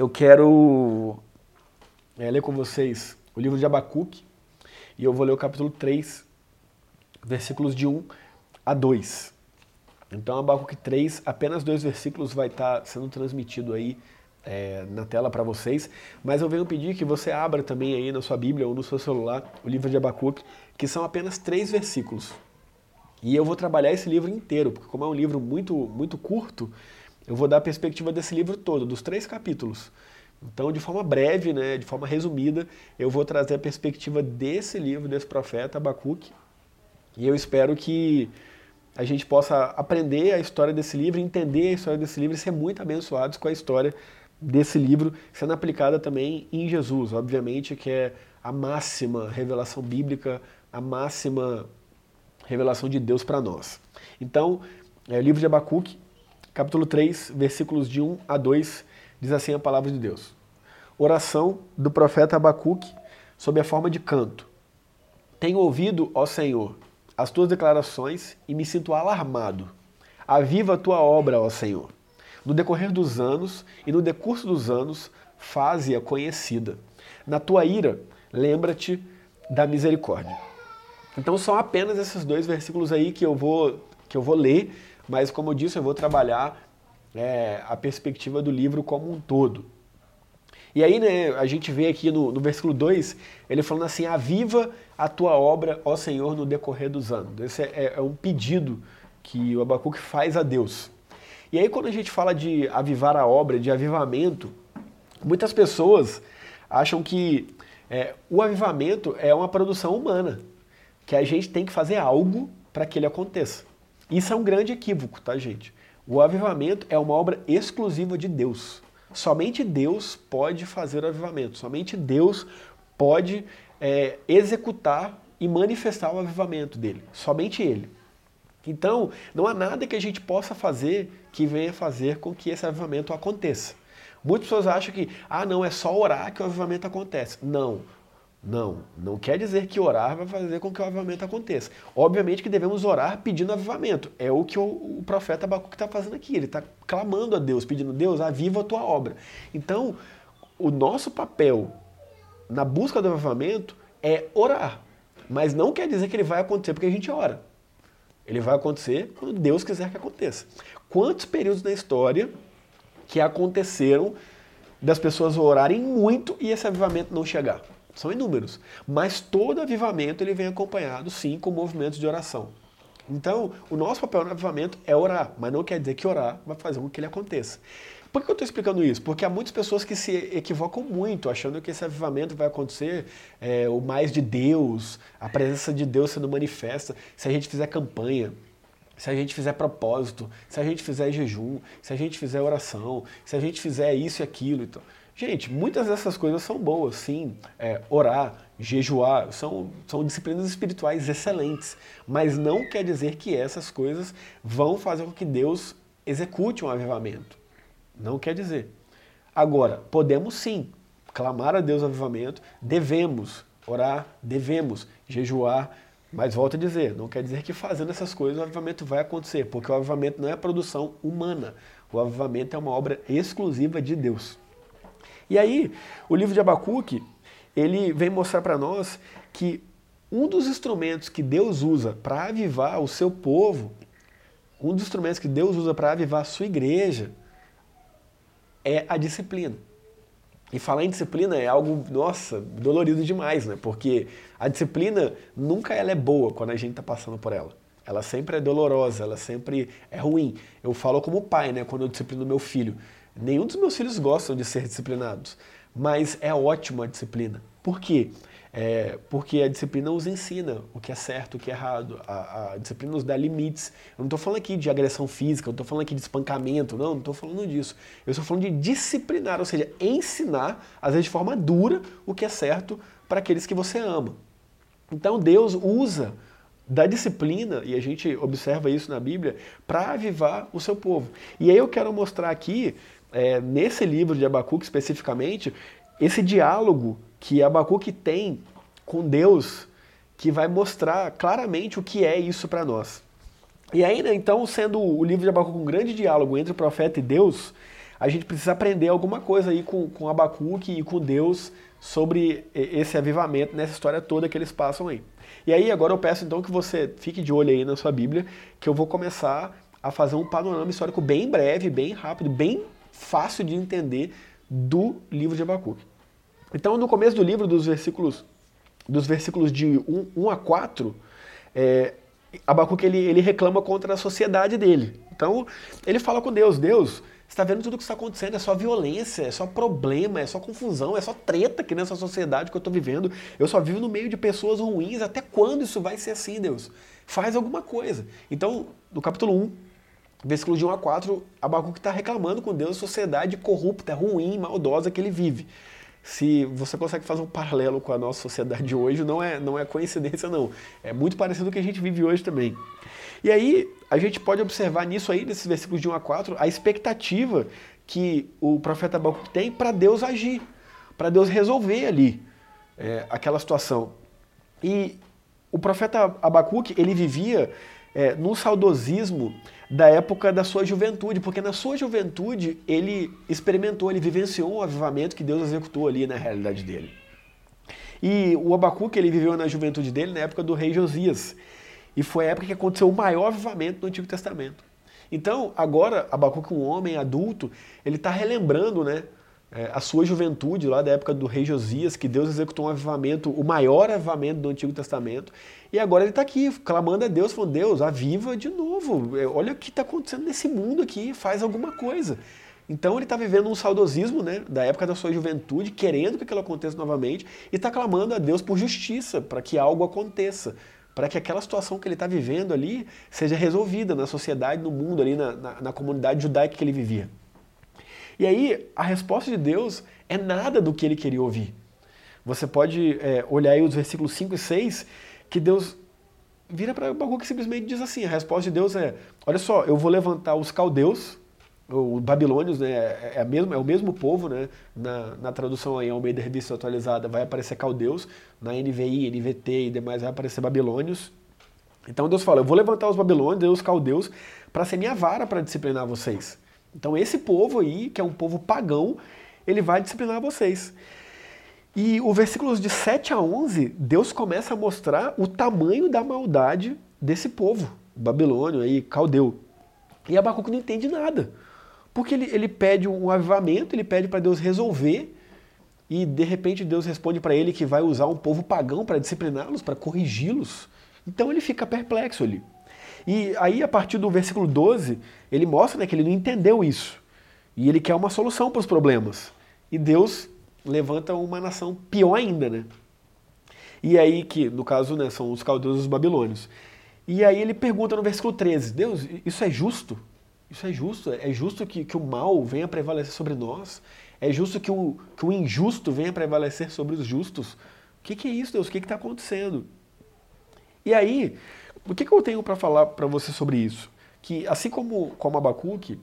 eu quero é, ler com vocês o livro de Abacuque e eu vou ler o capítulo 3, versículos de 1 a 2. Então, Abacuque 3, apenas dois versículos vai estar sendo transmitido aí é, na tela para vocês, mas eu venho pedir que você abra também aí na sua Bíblia ou no seu celular o livro de Abacuque, que são apenas três versículos. E eu vou trabalhar esse livro inteiro, porque como é um livro muito, muito curto, eu vou dar a perspectiva desse livro todo, dos três capítulos. Então, de forma breve, né, de forma resumida, eu vou trazer a perspectiva desse livro, desse profeta, Abacuque, e eu espero que a gente possa aprender a história desse livro, entender a história desse livro e ser muito abençoados com a história desse livro sendo aplicada também em Jesus, obviamente, que é a máxima revelação bíblica, a máxima revelação de Deus para nós. Então, é o livro de Abacuque, capítulo 3, versículos de 1 a 2, diz assim a palavra de Deus. Oração do profeta Abacuque sob a forma de canto. Tenho ouvido, ó Senhor, as tuas declarações e me sinto alarmado. Aviva a tua obra, ó Senhor. No decorrer dos anos e no decurso dos anos, faze-a conhecida. Na tua ira, lembra-te da misericórdia. Então são apenas esses dois versículos aí que eu vou, que eu vou ler, mas como eu disse, eu vou trabalhar é, a perspectiva do livro como um todo. E aí, né, a gente vê aqui no, no versículo 2, ele falando assim: Aviva a tua obra, ó Senhor, no decorrer dos anos. Esse é, é um pedido que o Abacuque faz a Deus. E aí, quando a gente fala de avivar a obra, de avivamento, muitas pessoas acham que é, o avivamento é uma produção humana, que a gente tem que fazer algo para que ele aconteça. Isso é um grande equívoco, tá, gente? O avivamento é uma obra exclusiva de Deus. Somente Deus pode fazer o avivamento, somente Deus pode é, executar e manifestar o avivamento dele, somente Ele. Então, não há nada que a gente possa fazer que venha fazer com que esse avivamento aconteça. Muitas pessoas acham que, ah, não, é só orar que o avivamento acontece. Não, não, não quer dizer que orar vai fazer com que o avivamento aconteça. Obviamente que devemos orar pedindo avivamento. É o que o, o profeta Abacuque está fazendo aqui. Ele está clamando a Deus, pedindo, Deus, aviva a tua obra. Então, o nosso papel na busca do avivamento é orar. Mas não quer dizer que ele vai acontecer porque a gente ora. Ele vai acontecer quando Deus quiser que aconteça. Quantos períodos na história que aconteceram das pessoas orarem muito e esse avivamento não chegar? São inúmeros. Mas todo avivamento ele vem acompanhado, sim, com movimentos de oração. Então, o nosso papel no avivamento é orar, mas não quer dizer que orar vai fazer com que ele aconteça. Por que eu estou explicando isso? Porque há muitas pessoas que se equivocam muito, achando que esse avivamento vai acontecer é, o mais de Deus, a presença de Deus sendo manifesta, se a gente fizer campanha, se a gente fizer propósito, se a gente fizer jejum, se a gente fizer oração, se a gente fizer isso e aquilo. Então, Gente, muitas dessas coisas são boas, sim. É, orar, jejuar, são, são disciplinas espirituais excelentes. Mas não quer dizer que essas coisas vão fazer com que Deus execute um avivamento. Não quer dizer. Agora, podemos sim clamar a Deus avivamento, devemos orar, devemos jejuar, mas volto a dizer, não quer dizer que fazendo essas coisas o avivamento vai acontecer, porque o avivamento não é produção humana. O avivamento é uma obra exclusiva de Deus. E aí, o livro de Abacuque, ele vem mostrar para nós que um dos instrumentos que Deus usa para avivar o seu povo, um dos instrumentos que Deus usa para avivar a sua igreja, é a disciplina. E falar em disciplina é algo, nossa, dolorido demais, né? Porque a disciplina nunca ela é boa quando a gente está passando por ela. Ela sempre é dolorosa, ela sempre é ruim. Eu falo como pai, né? Quando eu disciplino meu filho. Nenhum dos meus filhos gostam de ser disciplinados, mas é ótima a disciplina. Por quê? É, porque a disciplina os ensina o que é certo, o que é errado. A, a disciplina nos dá limites. Eu não estou falando aqui de agressão física, eu não estou falando aqui de espancamento, não, não estou falando disso. Eu estou falando de disciplinar, ou seja, ensinar, às vezes de forma dura, o que é certo para aqueles que você ama. Então Deus usa da disciplina, e a gente observa isso na Bíblia, para avivar o seu povo. E aí eu quero mostrar aqui, é, nesse livro de Abacuque especificamente, esse diálogo que Abacuque tem com Deus, que vai mostrar claramente o que é isso para nós. E aí, né, então, sendo o livro de Abacuque um grande diálogo entre o profeta e Deus, a gente precisa aprender alguma coisa aí com, com Abacuque e com Deus sobre esse avivamento nessa história toda que eles passam aí. E aí agora eu peço então que você fique de olho aí na sua Bíblia, que eu vou começar a fazer um panorama histórico bem breve, bem rápido, bem fácil de entender do livro de Abacuque. Então, no começo do livro, dos versículos, dos versículos de 1, 1 a 4, é, Abacuque ele, ele reclama contra a sociedade dele. Então, ele fala com Deus, Deus, está vendo tudo o que está acontecendo, é só violência, é só problema, é só confusão, é só treta aqui nessa sociedade que eu estou vivendo. Eu só vivo no meio de pessoas ruins. Até quando isso vai ser assim, Deus? Faz alguma coisa. Então, no capítulo 1, versículo de 1 a 4, Abacuque está reclamando com Deus a sociedade corrupta, ruim, maldosa que ele vive. Se você consegue fazer um paralelo com a nossa sociedade hoje, não é, não é coincidência não. É muito parecido com o que a gente vive hoje também. E aí, a gente pode observar nisso aí, nesses versículos de 1 a 4, a expectativa que o profeta Abacuque tem para Deus agir, para Deus resolver ali é, aquela situação. E o profeta Abacuque, ele vivia é, no saudosismo da época da sua juventude, porque na sua juventude ele experimentou, ele vivenciou um avivamento que Deus executou ali na realidade dele. E o Abacuque ele viveu na juventude dele na época do rei Josias. E foi a época que aconteceu o maior avivamento do Antigo Testamento. Então, agora, Abacuque, um homem adulto, ele está relembrando né, é, a sua juventude, lá da época do rei Josias, que Deus executou um avivamento, o maior avivamento do Antigo Testamento. E agora ele está aqui, clamando a Deus, falando, Deus, aviva de novo. É, olha o que está acontecendo nesse mundo aqui, faz alguma coisa. Então ele está vivendo um saudosismo né, da época da sua juventude, querendo que aquilo aconteça novamente, e está clamando a Deus por justiça, para que algo aconteça para que aquela situação que ele está vivendo ali seja resolvida na sociedade, no mundo, ali na, na, na, comunidade judaica que ele vivia. E aí, a resposta de Deus é nada do que ele queria ouvir. Você pode é, olhar aí os versículos 5 e 6, que Deus vira para Baruch que simplesmente diz assim, a resposta de Deus é, olha só, eu vou levantar os caldeus, os babilônios, né, é, é, é o mesmo povo, né, na, na tradução aí, ao meio da revista atualizada, vai aparecer caldeus, na NVI, NVT e demais vai aparecer babilônios. Então Deus fala, eu vou levantar os babilônios e os caldeus para ser minha vara para disciplinar vocês. Então esse povo aí, que é um povo pagão, ele vai disciplinar vocês. E o versículos de 7 a 11, Deus começa a mostrar o tamanho da maldade desse povo, babilônio aí, caldeu. E Abacuque não entende nada. Porque ele, ele pede um avivamento, ele pede para Deus resolver, e de repente Deus responde para ele que vai usar um povo pagão para discipliná-los, para corrigi-los. Então ele fica perplexo ali. E aí, a partir do versículo 12, ele mostra né, que ele não entendeu isso. E ele quer uma solução para os problemas. E Deus levanta uma nação pior ainda, né? E aí que, no caso, né, são os caldeus e os babilônios. E aí ele pergunta no versículo 13, Deus, isso é justo? Isso é justo? É justo que, que o mal venha prevalecer sobre nós? É justo que o, que o injusto venha prevalecer sobre os justos? O que, que é isso, Deus? O que está acontecendo? E aí, o que, que eu tenho para falar para você sobre isso? Que assim como, como Abacuque,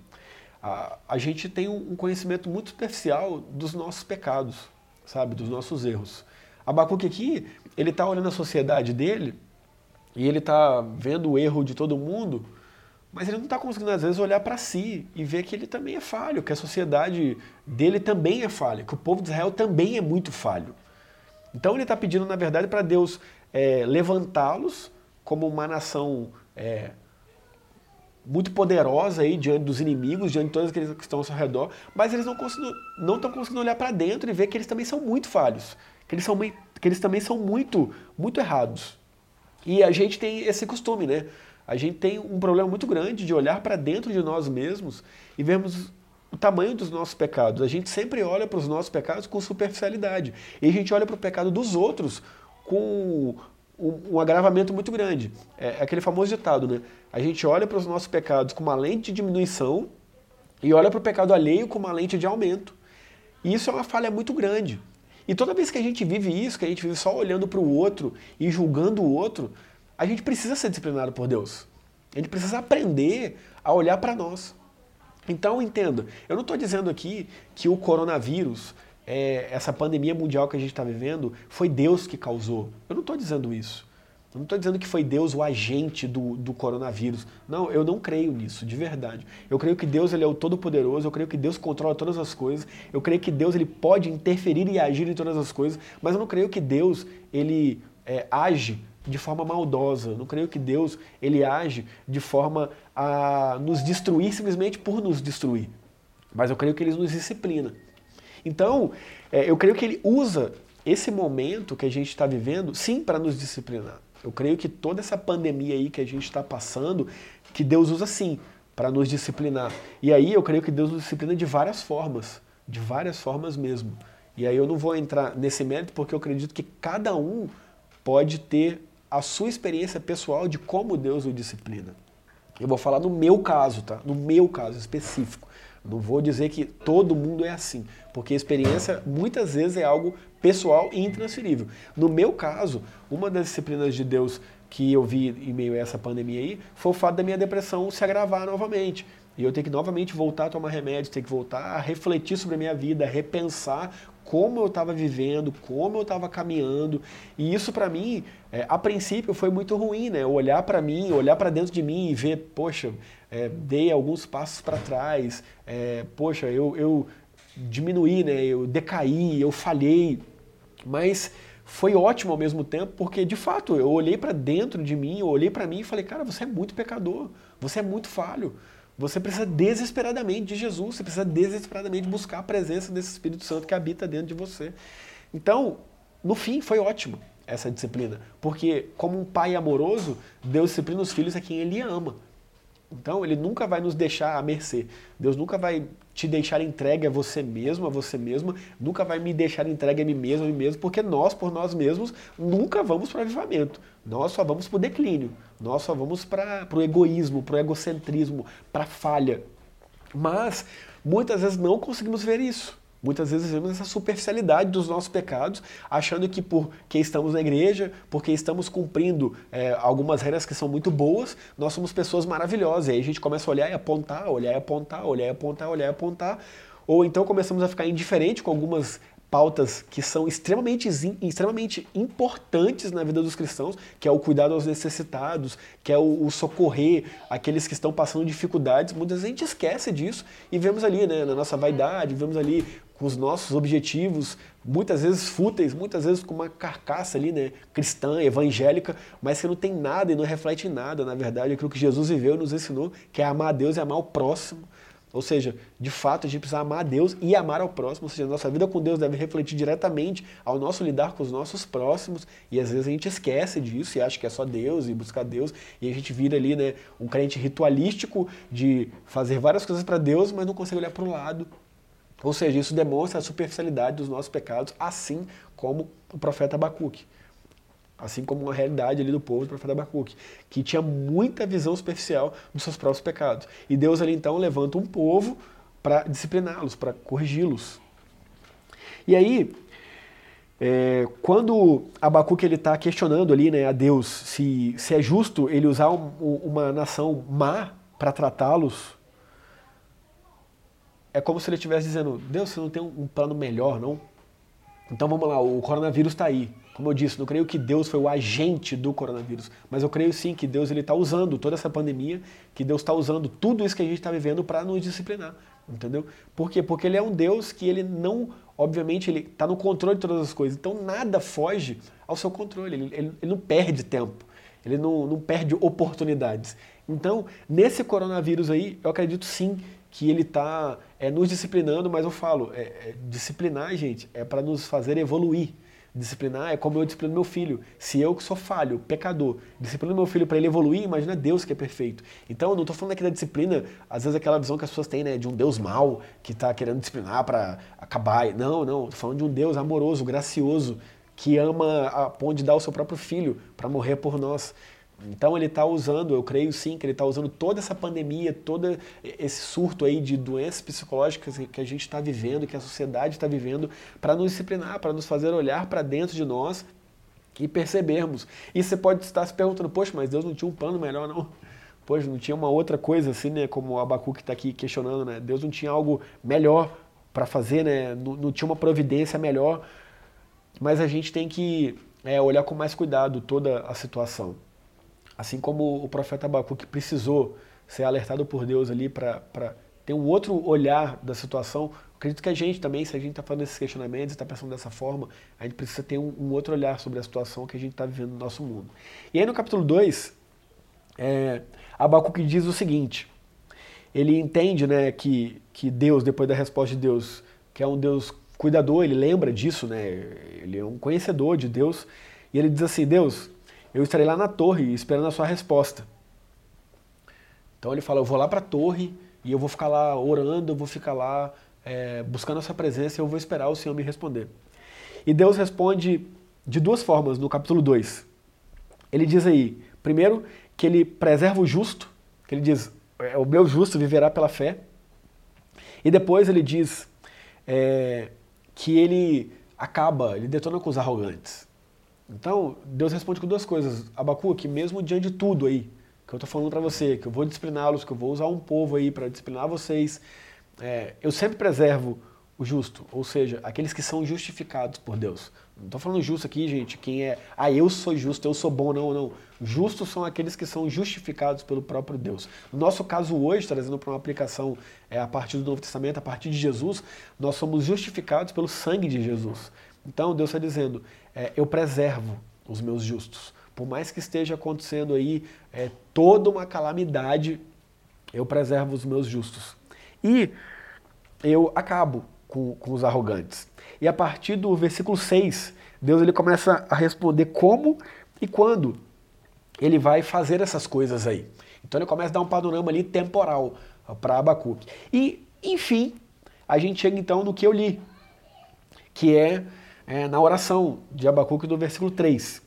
a, a gente tem um conhecimento muito superficial dos nossos pecados, sabe? Dos nossos erros. Abacuque aqui, ele está olhando a sociedade dele e ele está vendo o erro de todo mundo mas ele não está conseguindo, às vezes, olhar para si e ver que ele também é falho, que a sociedade dele também é falha, que o povo de Israel também é muito falho. Então ele está pedindo, na verdade, para Deus é, levantá-los como uma nação é, muito poderosa aí diante dos inimigos, diante de todos aqueles que estão ao seu redor, mas eles não estão conseguindo olhar para dentro e ver que eles também são muito falhos, que eles, são, que eles também são muito, muito errados. E a gente tem esse costume, né? A gente tem um problema muito grande de olhar para dentro de nós mesmos e vermos o tamanho dos nossos pecados. A gente sempre olha para os nossos pecados com superficialidade. E a gente olha para o pecado dos outros com um, um agravamento muito grande. É, é aquele famoso ditado, né? A gente olha para os nossos pecados com uma lente de diminuição e olha para o pecado alheio com uma lente de aumento. E isso é uma falha muito grande. E toda vez que a gente vive isso, que a gente vive só olhando para o outro e julgando o outro, a gente precisa ser disciplinado por Deus. A gente precisa aprender a olhar para nós. Então, entenda, eu não estou dizendo aqui que o coronavírus, é, essa pandemia mundial que a gente está vivendo, foi Deus que causou. Eu não estou dizendo isso. Eu não estou dizendo que foi Deus o agente do, do coronavírus. Não, eu não creio nisso, de verdade. Eu creio que Deus ele é o Todo-Poderoso, eu creio que Deus controla todas as coisas, eu creio que Deus ele pode interferir e agir em todas as coisas, mas eu não creio que Deus ele é, age de forma maldosa. Eu não creio que Deus ele age de forma a nos destruir simplesmente por nos destruir. Mas eu creio que ele nos disciplina. Então, é, eu creio que ele usa esse momento que a gente está vivendo, sim, para nos disciplinar. Eu creio que toda essa pandemia aí que a gente está passando, que Deus usa sim para nos disciplinar. E aí eu creio que Deus nos disciplina de várias formas, de várias formas mesmo. E aí eu não vou entrar nesse mérito porque eu acredito que cada um pode ter a sua experiência pessoal de como Deus o disciplina. Eu vou falar no meu caso, tá? No meu caso específico. Não vou dizer que todo mundo é assim, porque a experiência muitas vezes é algo pessoal e intransferível. No meu caso, uma das disciplinas de Deus que eu vi em meio a essa pandemia aí foi o fato da minha depressão se agravar novamente. E eu tenho que novamente voltar a tomar remédio, ter que voltar a refletir sobre a minha vida, repensar como eu estava vivendo, como eu estava caminhando. E isso para mim, é, a princípio, foi muito ruim, né? Olhar para mim, olhar para dentro de mim e ver, poxa, é, dei alguns passos para trás, é, poxa, eu, eu diminuí, né? Eu decaí, eu falhei. Mas foi ótimo ao mesmo tempo, porque de fato eu olhei para dentro de mim, eu olhei para mim e falei, cara, você é muito pecador, você é muito falho. Você precisa desesperadamente de Jesus, você precisa desesperadamente buscar a presença desse Espírito Santo que habita dentro de você. Então, no fim, foi ótimo essa disciplina, porque como um pai amoroso, Deus disciplina os filhos a quem ele ama. Então, ele nunca vai nos deixar à mercê. Deus nunca vai te deixar entregue a você mesmo, a você mesma, nunca vai me deixar entregue a mim mesmo, a mim mesmo, porque nós, por nós mesmos, nunca vamos para o avivamento. Nós só vamos para o declínio. Nós só vamos para o egoísmo, para o egocentrismo, para a falha. Mas, muitas vezes não conseguimos ver isso. Muitas vezes vemos essa superficialidade dos nossos pecados, achando que porque estamos na igreja, porque estamos cumprindo é, algumas regras que são muito boas, nós somos pessoas maravilhosas. E aí a gente começa a olhar e apontar, olhar e apontar, olhar e apontar, olhar e apontar. Ou então começamos a ficar indiferente com algumas pautas que são extremamente, extremamente importantes na vida dos cristãos, que é o cuidado aos necessitados, que é o, o, socorrer aqueles que estão passando dificuldades. Muitas vezes a gente esquece disso e vemos ali, né, na nossa vaidade, vemos ali com os nossos objetivos, muitas vezes fúteis, muitas vezes com uma carcaça ali, né, cristã, evangélica, mas que não tem nada e não reflete nada, na verdade, aquilo que Jesus viveu e nos ensinou, que é amar a Deus e amar o próximo. Ou seja, de fato a gente precisa amar a Deus e amar ao próximo, ou seja, a nossa vida com Deus deve refletir diretamente ao nosso lidar com os nossos próximos, e às vezes a gente esquece disso e acha que é só Deus e buscar Deus, e a gente vira ali, né, um crente ritualístico de fazer várias coisas para Deus, mas não consegue olhar para o lado ou seja, isso demonstra a superficialidade dos nossos pecados, assim como o profeta Abacuque. Assim como a realidade ali do povo do profeta Abacuque, que tinha muita visão superficial dos seus próprios pecados. E Deus ali então levanta um povo para discipliná-los, para corrigi-los. E aí, é, quando Abacuque ele está questionando ali né, a Deus se, se é justo ele usar um, uma nação má para tratá-los, é como se ele estivesse dizendo: Deus, você não tem um plano melhor, não? Então vamos lá, o coronavírus está aí. Como eu disse, não creio que Deus foi o agente do coronavírus, mas eu creio sim que Deus está usando toda essa pandemia, que Deus está usando tudo isso que a gente está vivendo para nos disciplinar, entendeu? Por quê? Porque Ele é um Deus que ele não, obviamente, ele está no controle de todas as coisas, então nada foge ao seu controle, ele, ele, ele não perde tempo, ele não, não perde oportunidades. Então, nesse coronavírus aí, eu acredito sim que ele está é, nos disciplinando, mas eu falo, é, é, disciplinar, gente, é para nos fazer evoluir. Disciplinar é como eu disciplino meu filho. Se eu que sou falho, pecador, disciplino meu filho para ele evoluir, imagina Deus que é perfeito. Então, eu não estou falando aqui da disciplina, às vezes aquela visão que as pessoas têm, né, de um Deus mau que está querendo disciplinar para acabar. Não, não, estou falando de um Deus amoroso, gracioso, que ama a ponto de dar o seu próprio filho para morrer por nós. Então ele está usando, eu creio sim, que ele está usando toda essa pandemia, todo esse surto aí de doenças psicológicas que a gente está vivendo, que a sociedade está vivendo, para nos disciplinar, para nos fazer olhar para dentro de nós e percebermos. E você pode estar se perguntando, poxa, mas Deus não tinha um plano melhor, não? Poxa, não tinha uma outra coisa assim, né? Como o Abacuque está aqui questionando, né? Deus não tinha algo melhor para fazer, né? Não, não tinha uma providência melhor. Mas a gente tem que é, olhar com mais cuidado toda a situação. Assim como o profeta Abacuque precisou ser alertado por Deus ali para ter um outro olhar da situação, acredito que a gente também, se a gente está fazendo esses questionamentos e está pensando dessa forma, a gente precisa ter um, um, outro olhar sobre a situação que a gente está vivendo no nosso mundo. E aí no capítulo 2, é, Abacuque diz o seguinte, ele entende né, que, que Deus, depois da resposta de Deus, que é um Deus cuidador, ele lembra disso, né, ele é um conhecedor de Deus, e ele diz assim, Deus, eu estarei lá na torre esperando a sua resposta. Então ele fala, eu vou lá para a torre e eu vou ficar lá orando, eu vou ficar lá é, buscando a sua presença e eu vou esperar o Senhor me responder. E Deus responde de duas formas no capítulo 2. Ele diz aí, primeiro, que ele preserva o justo, que ele diz, é, o meu justo viverá pela fé. E depois ele diz é, que ele acaba, ele detona com os arrogantes. Então, Deus responde com duas coisas. Abacuque, mesmo diante de tudo aí, que eu estou falando para você, que eu vou discipliná-los, que eu vou usar um povo aí para disciplinar vocês. É, eu sempre preservo o justo, ou seja, aqueles que são justificados por Deus. Não estou falando justo aqui, gente, quem é, ah, eu sou justo, eu sou bom, não, não. Justos são aqueles que são justificados pelo próprio Deus. No nosso caso hoje, trazendo para uma aplicação é, a partir do Novo Testamento, a partir de Jesus, nós somos justificados pelo sangue de Jesus. Então Deus está dizendo, é, eu preservo os meus justos. Por mais que esteja acontecendo aí é, toda uma calamidade, eu preservo os meus justos. E eu acabo com, com os arrogantes. E a partir do versículo 6, Deus ele começa a responder como e quando ele vai fazer essas coisas aí. Então ele começa a dar um panorama ali temporal para Abacuque. E, enfim, a gente chega então no que eu li, que é, é na oração de Abacuque do versículo 3.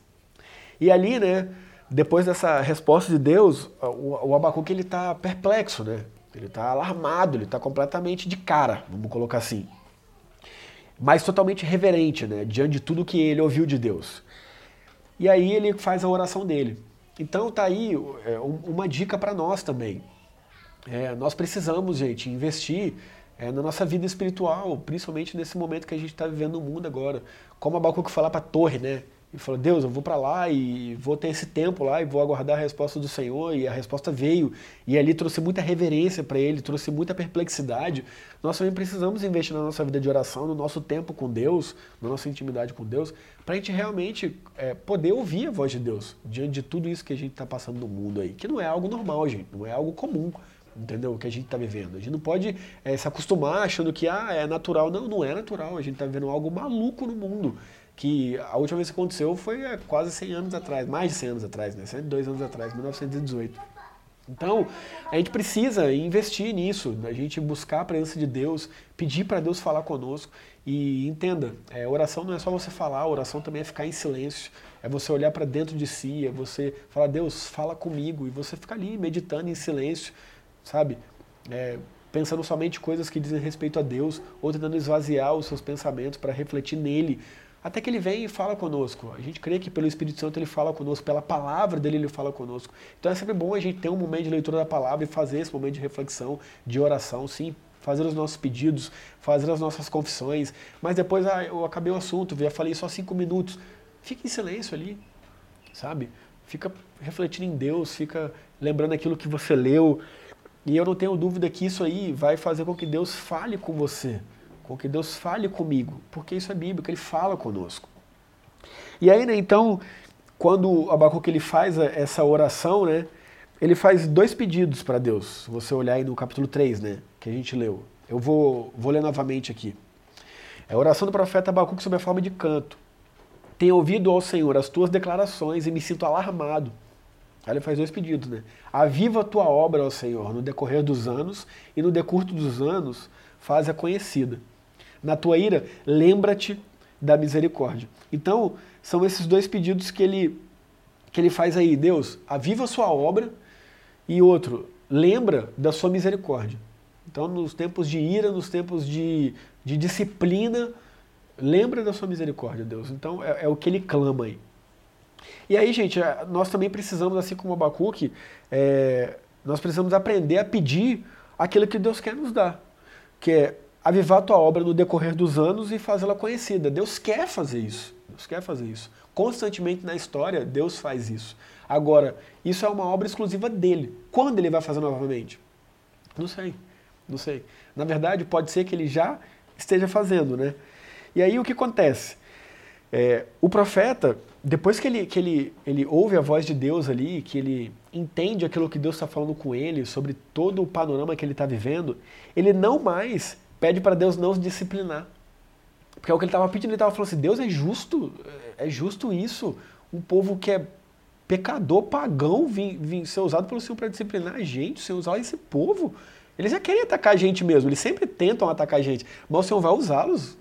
E ali, né, depois dessa resposta de Deus, o, o Abacuque ele está perplexo, né? Ele está alarmado, ele está completamente de cara, vamos colocar assim. Mas totalmente reverente, né? Diante de tudo que ele ouviu de Deus. E aí ele faz a oração dele. Então tá aí é, uma dica para nós também. É, nós precisamos, gente, investir é, na nossa vida espiritual, principalmente nesse momento que a gente está vivendo no mundo agora. Como Abacuque falar para a torre, né? e falou: Deus, eu vou para lá e vou ter esse tempo lá e vou aguardar a resposta do Senhor. E a resposta veio. E ali trouxe muita reverência para ele, trouxe muita perplexidade. Nós também precisamos investir na nossa vida de oração, no nosso tempo com Deus, na nossa intimidade com Deus, para a gente realmente é, poder ouvir a voz de Deus diante de tudo isso que a gente está passando no mundo aí. Que não é algo normal, gente, não é algo comum entendeu? O que a gente está vivendo. A gente não pode é, se acostumar achando que ah, é natural. Não, não é natural. A gente está vivendo algo maluco no mundo que a última vez que aconteceu foi há quase 100 anos atrás, mais de 100 anos atrás, né? 102 anos atrás, 1918. Então, a gente precisa investir nisso, a gente buscar a presença de Deus, pedir para Deus falar conosco e entenda, é, oração não é só você falar, oração também é ficar em silêncio, é você olhar para dentro de si, é você falar, Deus, fala comigo, e você ficar ali meditando em silêncio, sabe? É, pensando somente coisas que dizem respeito a Deus, ou tentando esvaziar os seus pensamentos para refletir nele, até que ele vem e fala conosco. A gente crê que pelo Espírito Santo ele fala conosco, pela palavra dele ele fala conosco. Então é sempre bom a gente ter um momento de leitura da palavra e fazer esse momento de reflexão, de oração, sim, fazer os nossos pedidos, fazer as nossas confissões. Mas depois ah, eu acabei o assunto, já falei só cinco minutos. Fica em silêncio ali, sabe? Fica refletindo em Deus, fica lembrando aquilo que você leu. E eu não tenho dúvida que isso aí vai fazer com que Deus fale com você com que Deus fale comigo, porque isso é bíblico, ele fala conosco. E aí, né, então, quando Abacuque ele faz essa oração, né, ele faz dois pedidos para Deus. Você olhar aí no capítulo 3, né, que a gente leu. Eu vou, vou ler novamente aqui. É a oração do profeta Abacuque sob a forma de canto. Tenho ouvido ao Senhor as tuas declarações e me sinto alarmado. Aí ele faz dois pedidos, né? Aviva a tua obra, ó Senhor, no decorrer dos anos, e no decurso dos anos, faz-a conhecida. Na tua ira, lembra-te da misericórdia. Então, são esses dois pedidos que ele, que ele faz aí. Deus, aviva a sua obra. E outro, lembra da sua misericórdia. Então, nos tempos de ira, nos tempos de, de disciplina, lembra da sua misericórdia, Deus. Então, é, é o que ele clama aí. E aí, gente, nós também precisamos, assim como Abacuque, é, nós precisamos aprender a pedir aquilo que Deus quer nos dar. Que é avivar a tua obra no decorrer dos anos e fazê-la conhecida. Deus quer fazer isso. Deus quer fazer isso. Constantemente na história, Deus faz isso. Agora, isso é uma obra exclusiva dele. Quando ele vai fazer novamente? Não sei. Não sei. Na verdade, pode ser que ele já esteja fazendo, né? E aí o que acontece? É, o profeta, depois que, ele, que ele, ele ouve a voz de Deus ali, que ele entende aquilo que Deus está falando com ele, sobre todo o panorama que ele está vivendo, ele não mais pede para Deus não se disciplinar. Porque é o que ele estava pedindo, ele estava falando assim, Deus é justo, é justo isso, um povo que é pecador, pagão, vir, vir ser usado pelo Senhor para disciplinar a gente, o Senhor usar esse povo. Eles já querem atacar a gente mesmo, eles sempre tentam atacar a gente, mas o Senhor vai usá-los.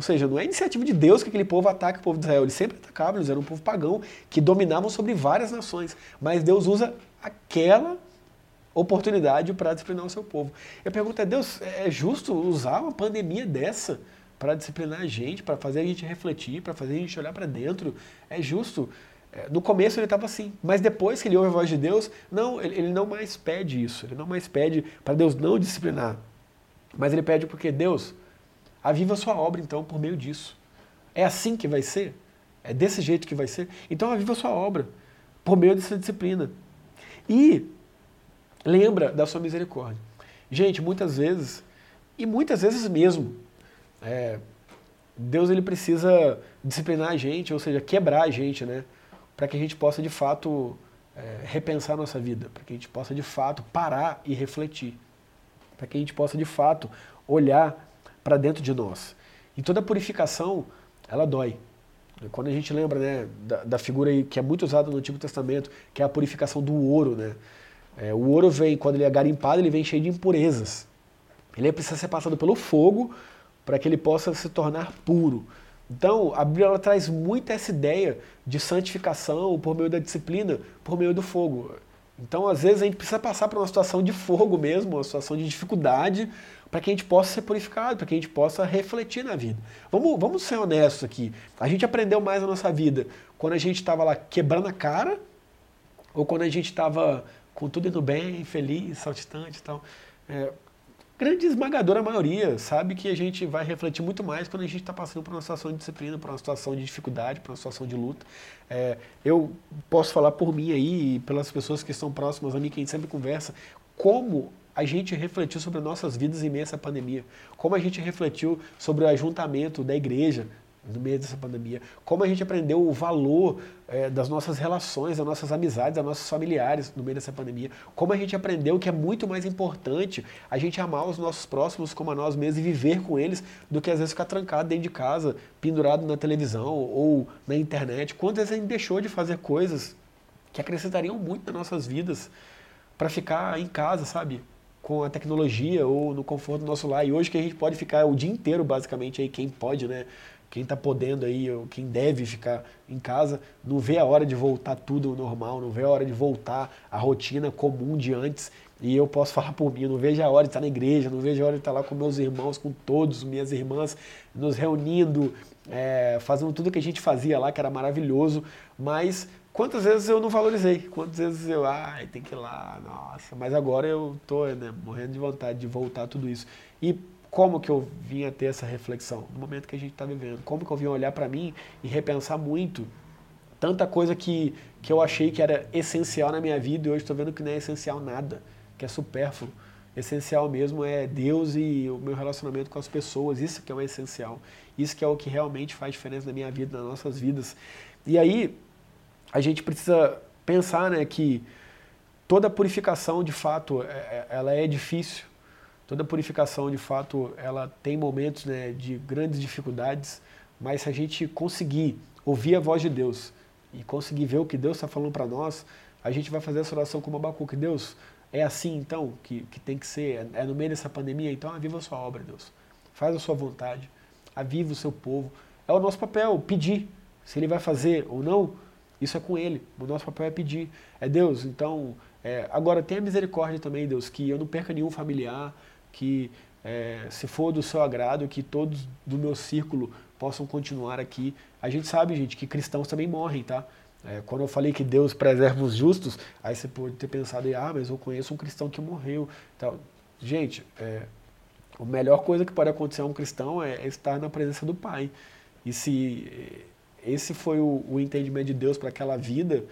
Ou seja, não é iniciativa de Deus que aquele povo ataque o povo de Israel, eles sempre atacavam, eles eram um povo pagão, que dominavam sobre várias nações, mas Deus usa aquela oportunidade para disciplinar o seu povo. Eu pergunto, é Deus, é justo usar uma pandemia dessa para disciplinar a gente, para fazer a gente refletir, para fazer a gente olhar para dentro? É justo? É, no começo ele estava assim, mas depois que ele ouve a voz de Deus, não, ele não mais pede isso, ele não mais pede para Deus não disciplinar. Mas ele pede porque Deus, aviva a sua obra então por meio disso. É assim que vai ser? É desse jeito que vai ser? Então aviva a sua obra por meio dessa disciplina. E lembra da sua misericórdia. Gente, muitas vezes, e muitas vezes mesmo, é, Deus ele precisa disciplinar a gente, ou seja, quebrar a gente, né? para que a gente possa de fato é, repensar nossa vida, para que a gente possa de fato parar e refletir, para que a gente possa de fato olhar para dentro de nós. E toda purificação, ela dói. Quando a gente lembra né, da, da figura que é muito usada no Antigo Testamento, que é a purificação do ouro, né? É, o ouro vem, quando ele é garimpado, ele vem cheio de impurezas. Ele precisa ser passado pelo fogo para que ele possa se tornar puro. Então, a Bíblia traz muito essa ideia de santificação por meio da disciplina, por meio do fogo. Então, às vezes, a gente precisa passar por uma situação de fogo mesmo, uma situação de dificuldade, para que a gente possa ser purificado, para que a gente possa refletir na vida. Vamos, vamos ser honestos aqui. A gente aprendeu mais na nossa vida quando a gente estava lá quebrando a cara, ou quando a gente estava com tudo indo bem, feliz, saltitante e tal. É, grande esmagadora maioria sabe que a gente vai refletir muito mais quando a gente está passando por uma situação de disciplina, por uma situação de dificuldade, por uma situação de luta. É, eu posso falar por mim aí, pelas pessoas que estão próximas a mim, que a gente sempre conversa, como a gente refletiu sobre nossas vidas em meio a essa pandemia, como a gente refletiu sobre o ajuntamento da igreja, no meio dessa pandemia. Como a gente aprendeu o valor é, das nossas relações, das nossas amizades, das nossos familiares no meio dessa pandemia. Como a gente aprendeu que é muito mais importante a gente amar os nossos próximos como a nós mesmos e viver com eles do que às vezes ficar trancado dentro de casa, pendurado na televisão ou na internet. Quantas vezes a gente deixou de fazer coisas que acrescentariam muito nas nossas vidas para ficar em casa, sabe? com a tecnologia ou no conforto do nosso lar. E hoje que a gente pode ficar o dia inteiro, basicamente, aí quem pode, né? Quem está podendo aí, ou quem deve ficar em casa, não vê a hora de voltar tudo normal, não vê a hora de voltar à rotina comum de antes. E eu posso falar por mim, não vejo a hora de estar na igreja, não vejo a hora de estar lá com meus irmãos, com todos, minhas irmãs, nos reunindo, é, fazendo tudo que a gente fazia lá, que era maravilhoso, mas quantas vezes eu não valorizei, quantas vezes eu, ai, tem que ir lá, nossa, mas agora eu tô né, morrendo de vontade de voltar tudo isso. E como que eu vim a ter essa reflexão? No momento que a gente está vivendo. Como que eu vim olhar para mim e repensar muito tanta coisa que, que eu achei que era essencial na minha vida e hoje estou vendo que não é essencial nada, que é supérfluo. Essencial mesmo é Deus e o meu relacionamento com as pessoas. Isso que é o essencial. Isso que é o que realmente faz diferença na minha vida, nas nossas vidas. E aí, a gente precisa pensar né, que toda purificação, de fato, é, é, ela é difícil Toda purificação, de fato, ela tem momentos né, de grandes dificuldades, mas se a gente conseguir ouvir a voz de Deus e conseguir ver o que Deus está falando para nós, a gente vai fazer essa oração como Abacuque. Deus, é assim então que, que tem que ser? É no meio dessa pandemia? Então aviva a sua obra, Deus. Faz a sua vontade. Aviva o seu povo. É o nosso papel, pedir. Se ele vai fazer ou não, isso é com ele. O nosso papel é pedir. É Deus, então... É, agora, tenha misericórdia também, Deus, que eu não perca nenhum familiar, que é, se for do seu agrado, que todos do meu círculo possam continuar aqui. A gente sabe, gente, que cristãos também morrem, tá? É, quando eu falei que Deus preserva os justos, aí você pode ter pensado, ah, mas eu conheço um cristão que morreu. Então, gente, é, a melhor coisa que pode acontecer a um cristão é, é estar na presença do Pai. E se esse foi o, o entendimento de Deus para aquela vida,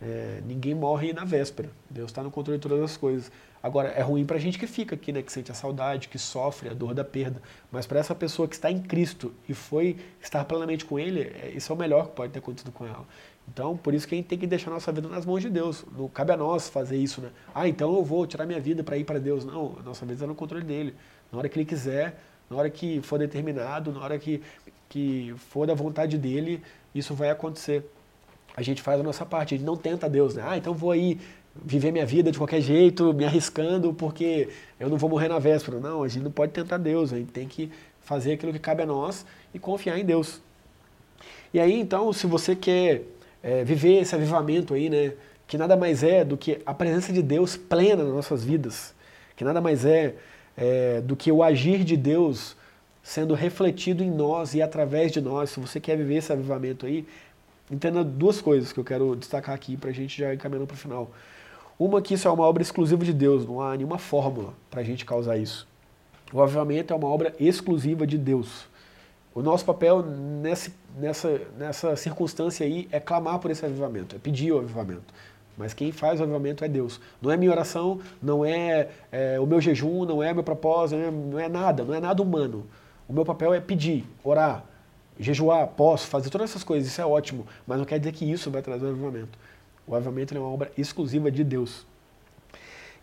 é, ninguém morre na véspera. Deus está no controle de todas as coisas. Agora, é ruim para a gente que fica aqui, né, que sente a saudade, que sofre a dor da perda. Mas para essa pessoa que está em Cristo e foi estar plenamente com Ele, é, isso é o melhor que pode ter acontecido com ela. Então, por isso que a gente tem que deixar a nossa vida nas mãos de Deus. Não cabe a nós fazer isso, né? Ah, então eu vou tirar minha vida para ir para Deus. Não, a nossa vida está no controle dele. Na hora que ele quiser, na hora que for determinado, na hora que, que for da vontade dele, isso vai acontecer. A gente faz a nossa parte, a gente não tenta Deus, né? Ah, então vou aí viver minha vida de qualquer jeito, me arriscando, porque eu não vou morrer na véspera. Não, a gente não pode tentar Deus, a gente tem que fazer aquilo que cabe a nós e confiar em Deus. E aí, então, se você quer é, viver esse avivamento aí, né? Que nada mais é do que a presença de Deus plena nas nossas vidas, que nada mais é, é do que o agir de Deus sendo refletido em nós e através de nós. Se você quer viver esse avivamento aí, entenda duas coisas que eu quero destacar aqui para a gente já ir caminhando para o final. Uma que isso é uma obra exclusiva de Deus, não há nenhuma fórmula para a gente causar isso. O avivamento é uma obra exclusiva de Deus. O nosso papel nessa, nessa, nessa circunstância aí é clamar por esse avivamento, é pedir o avivamento. Mas quem faz o avivamento é Deus. Não é minha oração, não é, é o meu jejum, não é meu propósito, não é, não é, nada, não é nada humano. O meu papel é pedir, orar, jejuar, posso, fazer todas essas coisas, isso é ótimo, mas não quer dizer que isso vai trazer o avivamento. O avivamento é uma obra exclusiva de Deus.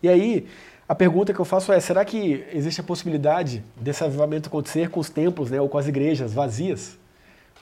E aí, a pergunta que eu faço é: será que existe a possibilidade desse avivamento acontecer com os templos, né, ou com as igrejas vazias?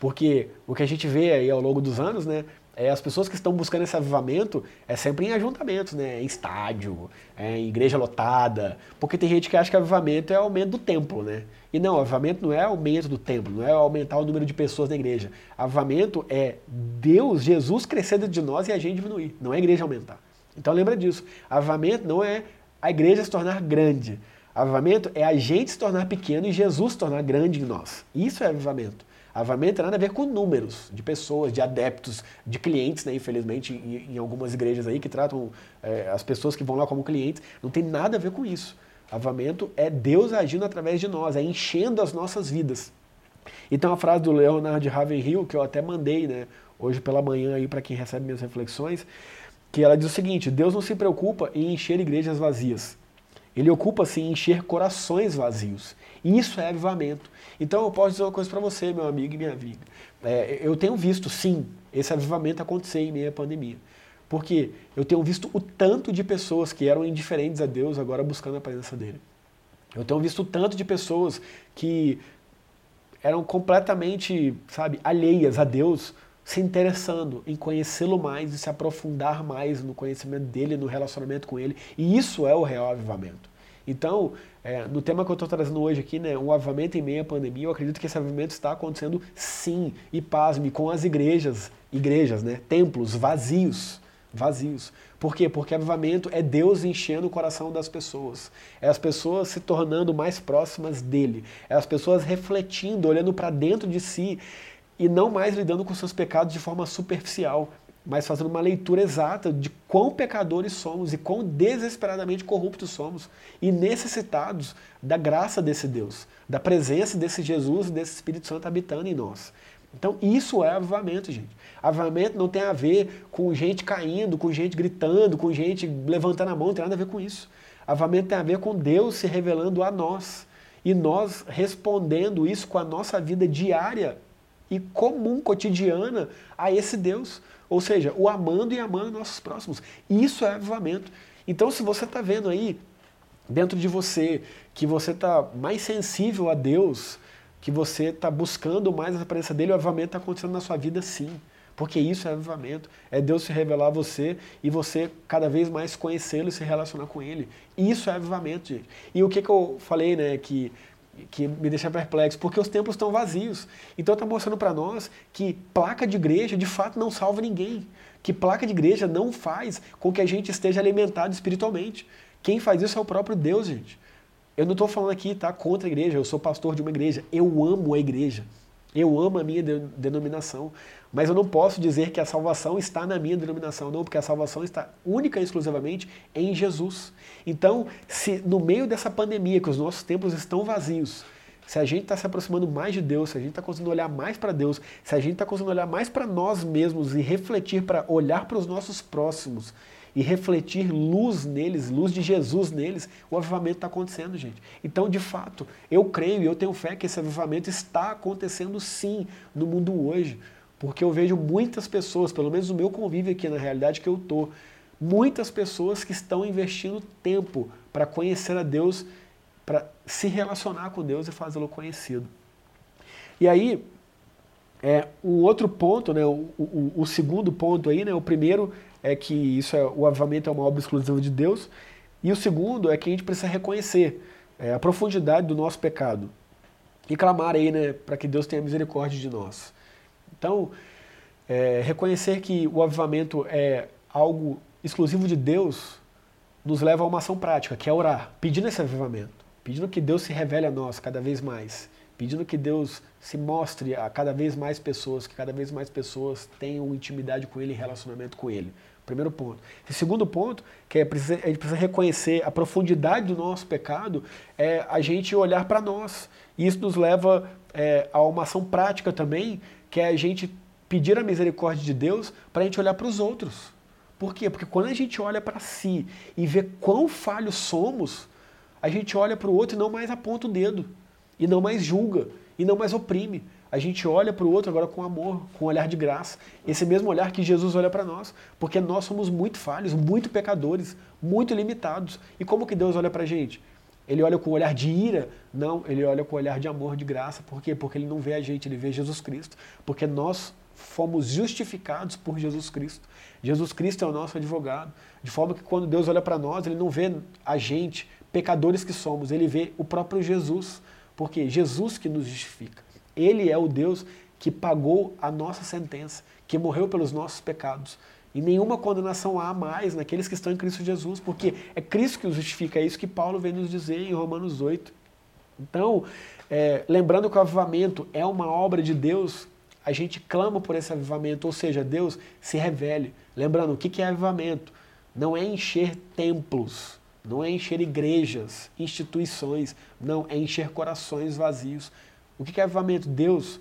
Porque o que a gente vê aí ao longo dos anos, né, é as pessoas que estão buscando esse avivamento é sempre em ajuntamentos, né, em estádio, é, em igreja lotada, porque tem gente que acha que avivamento é aumento do templo, né? E não, avivamento não é aumento do templo, não é aumentar o número de pessoas na igreja. Avivamento é Deus, Jesus crescer dentro de nós e a gente diminuir, não é a igreja aumentar. Então lembra disso. Avivamento não é a igreja se tornar grande. Avivamento é a gente se tornar pequeno e Jesus se tornar grande em nós. Isso é avivamento. Avivamento tem nada a ver com números de pessoas, de adeptos, de clientes, né? Infelizmente, em, em algumas igrejas aí que tratam é, as pessoas que vão lá como clientes, não tem nada a ver com isso. Avivamento é Deus agindo através de nós, é enchendo as nossas vidas. Então a frase do Leonard Ravenhill, que eu até mandei, né, hoje pela manhã aí para quem recebe minhas reflexões, que ela diz o seguinte: Deus não se preocupa em encher igrejas vazias. Ele ocupa-se em encher corações vazios. Isso é avivamento. Então eu posso dizer uma coisa para você, meu amigo e minha amiga. É, eu tenho visto, sim, esse avivamento acontecer em meio à pandemia. Porque eu tenho visto o tanto de pessoas que eram indiferentes a Deus agora buscando a presença dele. Eu tenho visto o tanto de pessoas que eram completamente, sabe, alheias a Deus, se interessando em conhecê-lo mais e se aprofundar mais no conhecimento dele, no relacionamento com ele. E isso é o real avivamento. Então, é, no tema que eu estou trazendo hoje aqui, né, um avivamento em meio à pandemia, eu acredito que esse avivamento está acontecendo sim, e pasme, com as igrejas, igrejas, né, templos vazios, vazios. Por quê? Porque avivamento é Deus enchendo o coração das pessoas. É as pessoas se tornando mais próximas dele. É as pessoas refletindo, olhando para dentro de si e não mais lidando com seus pecados de forma superficial, mas fazendo uma leitura exata de quão pecadores somos e quão desesperadamente corruptos somos e necessitados da graça desse Deus, da presença desse Jesus e desse Espírito Santo habitando em nós. Então, isso é avivamento, gente. Avivamento não tem a ver com gente caindo, com gente gritando, com gente levantando a mão, não tem nada a ver com isso. Avivamento tem a ver com Deus se revelando a nós e nós respondendo isso com a nossa vida diária e comum, cotidiana a esse Deus. Ou seja, o amando e amando nossos próximos. Isso é avivamento. Então, se você está vendo aí, dentro de você, que você está mais sensível a Deus, que você está buscando mais a presença dele, o avivamento está acontecendo na sua vida sim. Porque isso é avivamento. É Deus se revelar a você e você cada vez mais conhecê-lo e se relacionar com ele. Isso é avivamento, gente. E o que, que eu falei, né? Que que me deixa perplexo, porque os templos estão vazios. Então está mostrando para nós que placa de igreja de fato não salva ninguém. Que placa de igreja não faz com que a gente esteja alimentado espiritualmente. Quem faz isso é o próprio Deus, gente. Eu não estou falando aqui tá, contra a igreja, eu sou pastor de uma igreja. Eu amo a igreja. Eu amo a minha denominação. Mas eu não posso dizer que a salvação está na minha denominação, não, porque a salvação está única e exclusivamente em Jesus. Então, se no meio dessa pandemia, que os nossos templos estão vazios, se a gente está se aproximando mais de Deus, se a gente está conseguindo olhar mais para Deus, se a gente está conseguindo olhar mais para nós mesmos e refletir para olhar para os nossos próximos e refletir luz neles, luz de Jesus neles, o avivamento está acontecendo, gente. Então, de fato, eu creio e eu tenho fé que esse avivamento está acontecendo sim no mundo hoje. Porque eu vejo muitas pessoas, pelo menos o meu convívio aqui na realidade que eu tô, muitas pessoas que estão investindo tempo para conhecer a Deus, para se relacionar com Deus e fazê-lo conhecido. E aí, é, um outro ponto, né, o, o, o, segundo ponto aí, né, o primeiro é que isso é, o avivamento é uma obra exclusiva de Deus, e o segundo é que a gente precisa reconhecer é, a profundidade do nosso pecado e clamar aí, né, para que Deus tenha misericórdia de nós. Então, é, reconhecer que o avivamento é algo exclusivo de Deus nos leva a uma ação prática, que é orar, pedindo esse avivamento, pedindo que Deus se revele a nós cada vez mais, pedindo que Deus se mostre a cada vez mais pessoas, que cada vez mais pessoas tenham intimidade com Ele e relacionamento com Ele. Primeiro ponto. E segundo ponto, que é, a gente precisa reconhecer a profundidade do nosso pecado, é a gente olhar para nós. E isso nos leva é, a uma ação prática também, que é a gente pedir a misericórdia de Deus para a gente olhar para os outros. Por quê? Porque quando a gente olha para si e vê quão falhos somos, a gente olha para o outro e não mais aponta o dedo, e não mais julga, e não mais oprime. A gente olha para o outro agora com amor, com um olhar de graça. Esse mesmo olhar que Jesus olha para nós. Porque nós somos muito falhos, muito pecadores, muito limitados. E como que Deus olha para a gente? Ele olha com olhar de ira? Não, ele olha com olhar de amor, de graça. Por quê? Porque ele não vê a gente, ele vê Jesus Cristo. Porque nós fomos justificados por Jesus Cristo. Jesus Cristo é o nosso advogado. De forma que quando Deus olha para nós, ele não vê a gente, pecadores que somos, ele vê o próprio Jesus. Porque Jesus que nos justifica. Ele é o Deus que pagou a nossa sentença, que morreu pelos nossos pecados. E nenhuma condenação há mais naqueles que estão em Cristo Jesus, porque é Cristo que os justifica, é isso que Paulo vem nos dizer em Romanos 8. Então, é, lembrando que o avivamento é uma obra de Deus, a gente clama por esse avivamento, ou seja, Deus se revele. Lembrando, o que é avivamento? Não é encher templos, não é encher igrejas, instituições, não, é encher corações vazios. O que é avivamento? Deus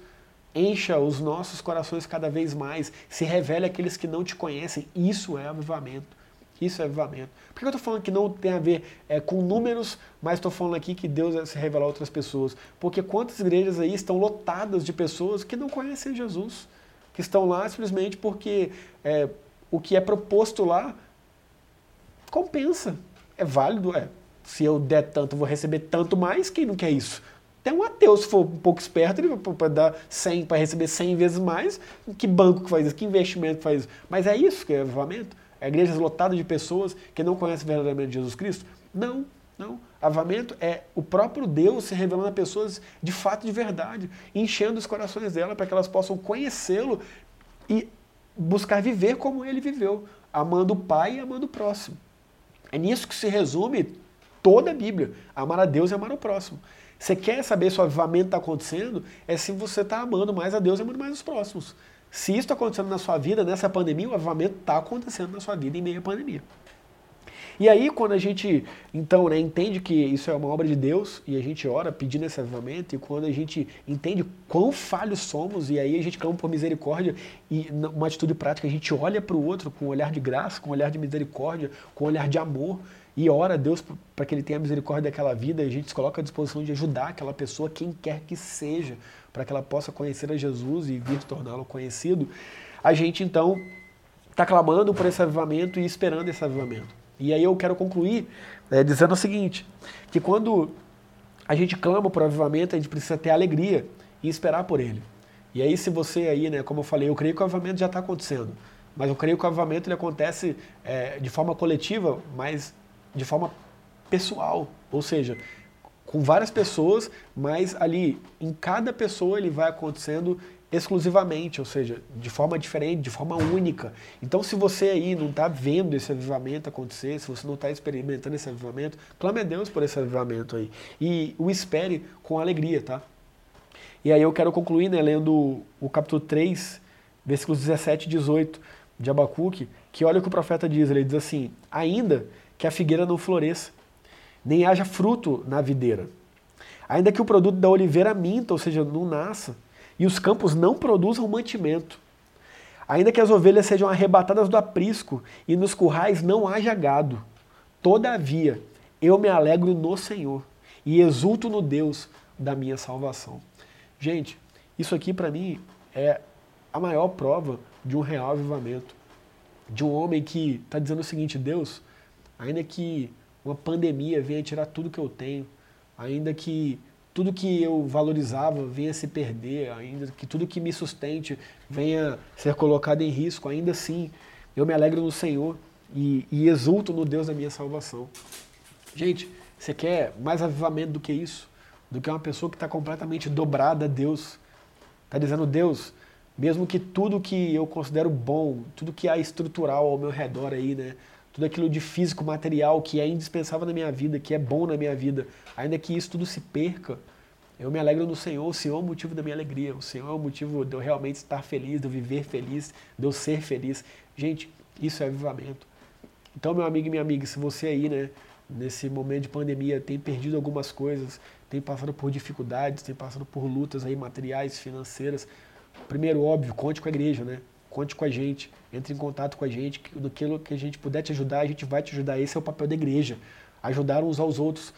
encha os nossos corações cada vez mais, se revele àqueles que não te conhecem. Isso é avivamento. Isso é avivamento. Por que eu estou falando que não tem a ver é, com números, mas estou falando aqui que Deus é se revela a outras pessoas? Porque quantas igrejas aí estão lotadas de pessoas que não conhecem Jesus, que estão lá simplesmente porque é, o que é proposto lá compensa. É válido, é. Se eu der tanto, eu vou receber tanto mais. Quem não quer isso? Até um ateu, se for um pouco esperto, ele vai dar 100 para receber 100 vezes mais. Que banco que faz isso? Que investimento que faz isso? Mas é isso que é avivamento? É igrejas lotadas de pessoas que não conhecem verdadeiramente Jesus Cristo? Não, não. Avivamento é o próprio Deus se revelando a pessoas de fato de verdade, enchendo os corações dela para que elas possam conhecê-lo e buscar viver como ele viveu, amando o Pai e amando o próximo. É nisso que se resume toda a Bíblia: amar a Deus e amar o próximo. Você quer saber se o avivamento está acontecendo? É se você está amando mais a Deus e amando mais os próximos. Se isso está acontecendo na sua vida, nessa pandemia, o avivamento está acontecendo na sua vida em meio à pandemia. E aí, quando a gente, então, né, entende que isso é uma obra de Deus, e a gente ora pedindo esse avivamento, e quando a gente entende quão falhos somos, e aí a gente clama por misericórdia, e uma atitude prática, a gente olha para o outro com um olhar de graça, com um olhar de misericórdia, com um olhar de amor, e ora a Deus para que Ele tenha misericórdia daquela vida, e a gente se coloca à disposição de ajudar aquela pessoa, quem quer que seja, para que ela possa conhecer a Jesus e vir torná-lo conhecido, a gente então está clamando por esse avivamento e esperando esse avivamento. E aí eu quero concluir é, dizendo o seguinte, que quando a gente clama por avivamento, a gente precisa ter alegria e esperar por ele. E aí se você aí, né, como eu falei, eu creio que o avivamento já está acontecendo, mas eu creio que o avivamento ele acontece é, de forma coletiva, mas de forma pessoal, ou seja, com várias pessoas, mas ali em cada pessoa ele vai acontecendo exclusivamente, ou seja, de forma diferente, de forma única. Então, se você aí não está vendo esse avivamento acontecer, se você não está experimentando esse avivamento, clame a Deus por esse avivamento aí. E o espere com alegria, tá? E aí eu quero concluir, né, lendo o capítulo 3, versículos 17 e 18 de Abacuque, que olha o que o profeta diz, ele diz assim, ainda que a figueira não floresça, nem haja fruto na videira. Ainda que o produto da oliveira minta, ou seja, não nasça, e os campos não produzam mantimento. Ainda que as ovelhas sejam arrebatadas do aprisco e nos currais não haja gado. Todavia, eu me alegro no Senhor e exulto no Deus da minha salvação. Gente, isso aqui para mim é a maior prova de um real avivamento. De um homem que está dizendo o seguinte: Deus, ainda que uma pandemia venha tirar tudo que eu tenho, ainda que tudo que eu valorizava venha se perder, ainda que tudo que me sustente venha ser colocado em risco, ainda assim eu me alegro no Senhor e, e exulto no Deus da minha salvação. Gente, você quer mais avivamento do que isso? Do que uma pessoa que está completamente dobrada a Deus? Está dizendo, Deus, mesmo que tudo que eu considero bom, tudo que há estrutural ao meu redor aí, né? Tudo aquilo de físico, material, que é indispensável na minha vida, que é bom na minha vida, ainda que isso tudo se perca, eu me alegro no Senhor, o Senhor é o motivo da minha alegria, o Senhor é o motivo de eu realmente estar feliz, de eu viver feliz, de eu ser feliz. Gente, isso é avivamento. Então, meu amigo e minha amiga, se você aí, né, nesse momento de pandemia, tem perdido algumas coisas, tem passado por dificuldades, tem passado por lutas aí materiais, financeiras, primeiro, óbvio, conte com a igreja, né? Conte com a gente, entre em contato com a gente, no que a gente puder te ajudar, a gente vai te ajudar. Esse é o papel da igreja, ajudar uns aos outros.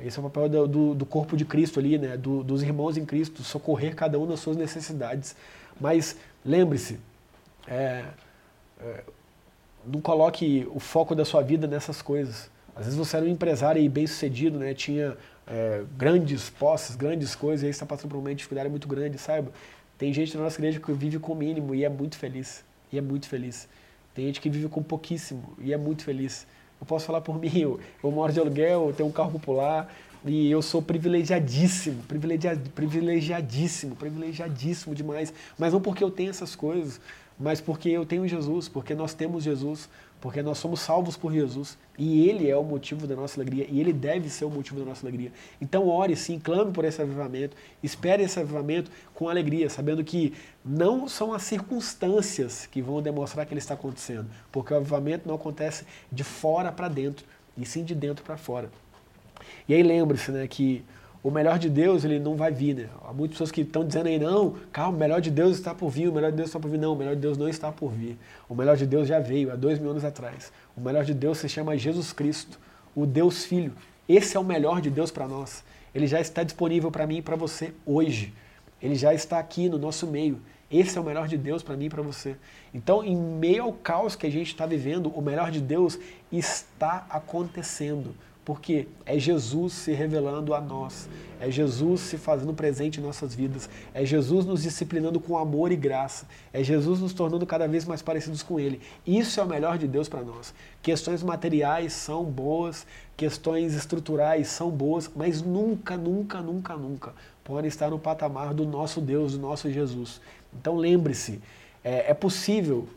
Esse é o papel do, do, do corpo de Cristo ali, né? Do, dos irmãos em Cristo, socorrer cada um nas suas necessidades. Mas lembre-se, é, é, não coloque o foco da sua vida nessas coisas. Às vezes você era um empresário e bem sucedido, né? tinha é, grandes posses, grandes coisas, e aí está passando por um momento de dificuldade muito grande, saiba? Tem gente na nossa igreja que vive com o mínimo e é muito feliz. E é muito feliz. Tem gente que vive com pouquíssimo e é muito feliz. Eu posso falar por mim, eu, eu moro de aluguel, eu tenho um carro popular e eu sou privilegiadíssimo, privilegiadíssimo, privilegiadíssimo, privilegiadíssimo demais. Mas não porque eu tenho essas coisas, mas porque eu tenho Jesus, porque nós temos Jesus, porque nós somos salvos por Jesus e Ele é o motivo da nossa alegria e Ele deve ser o motivo da nossa alegria. Então ore sim, clame por esse avivamento, espere esse avivamento com alegria, sabendo que não são as circunstâncias que vão demonstrar que ele está acontecendo, porque o avivamento não acontece de fora para dentro, e sim de dentro para fora. E aí lembre-se né, que o melhor de Deus ele não vai vir, né? Há muitas pessoas que estão dizendo aí, não, calma, o melhor de Deus está por vir, o melhor de Deus está por vir. Não, o melhor de Deus não está por vir. O melhor de Deus já veio há dois mil anos atrás. O melhor de Deus se chama Jesus Cristo, o Deus Filho. Esse é o melhor de Deus para nós. Ele já está disponível para mim e para você hoje. Ele já está aqui no nosso meio. Esse é o melhor de Deus para mim e para você. Então, em meio ao caos que a gente está vivendo, o melhor de Deus está acontecendo. Porque é Jesus se revelando a nós, é Jesus se fazendo presente em nossas vidas, é Jesus nos disciplinando com amor e graça, é Jesus nos tornando cada vez mais parecidos com Ele. Isso é o melhor de Deus para nós. Questões materiais são boas, questões estruturais são boas, mas nunca, nunca, nunca, nunca podem estar no patamar do nosso Deus, do nosso Jesus. Então lembre-se, é, é possível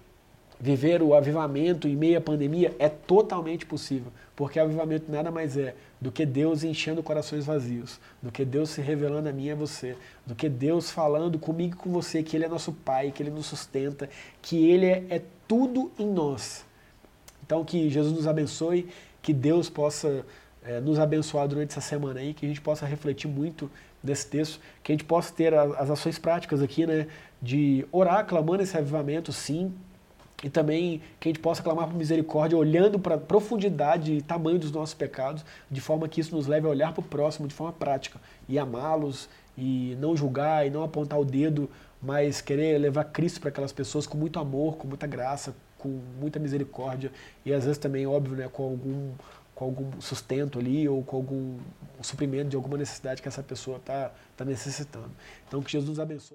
viver o avivamento em meio à pandemia? É totalmente possível, porque avivamento nada mais é do que Deus enchendo corações vazios, do que Deus se revelando a mim e a você, do que Deus falando comigo e com você que Ele é nosso Pai, que Ele nos sustenta, que Ele é, é tudo em nós. Então que Jesus nos abençoe, que Deus possa é, nos abençoar durante essa semana aí, que a gente possa refletir muito nesse texto, que a gente possa ter as ações práticas aqui, né, de orar, clamando esse avivamento, sim, e também que a gente possa clamar por misericórdia, olhando para a profundidade e tamanho dos nossos pecados, de forma que isso nos leve a olhar para o próximo de forma prática e amá-los e não julgar e não apontar o dedo, mas querer levar Cristo para aquelas pessoas com muito amor, com muita graça, com muita misericórdia e às vezes também, óbvio, né, com algum com algum sustento ali ou com algum suprimento de alguma necessidade que essa pessoa está tá necessitando. Então que Jesus abençoe.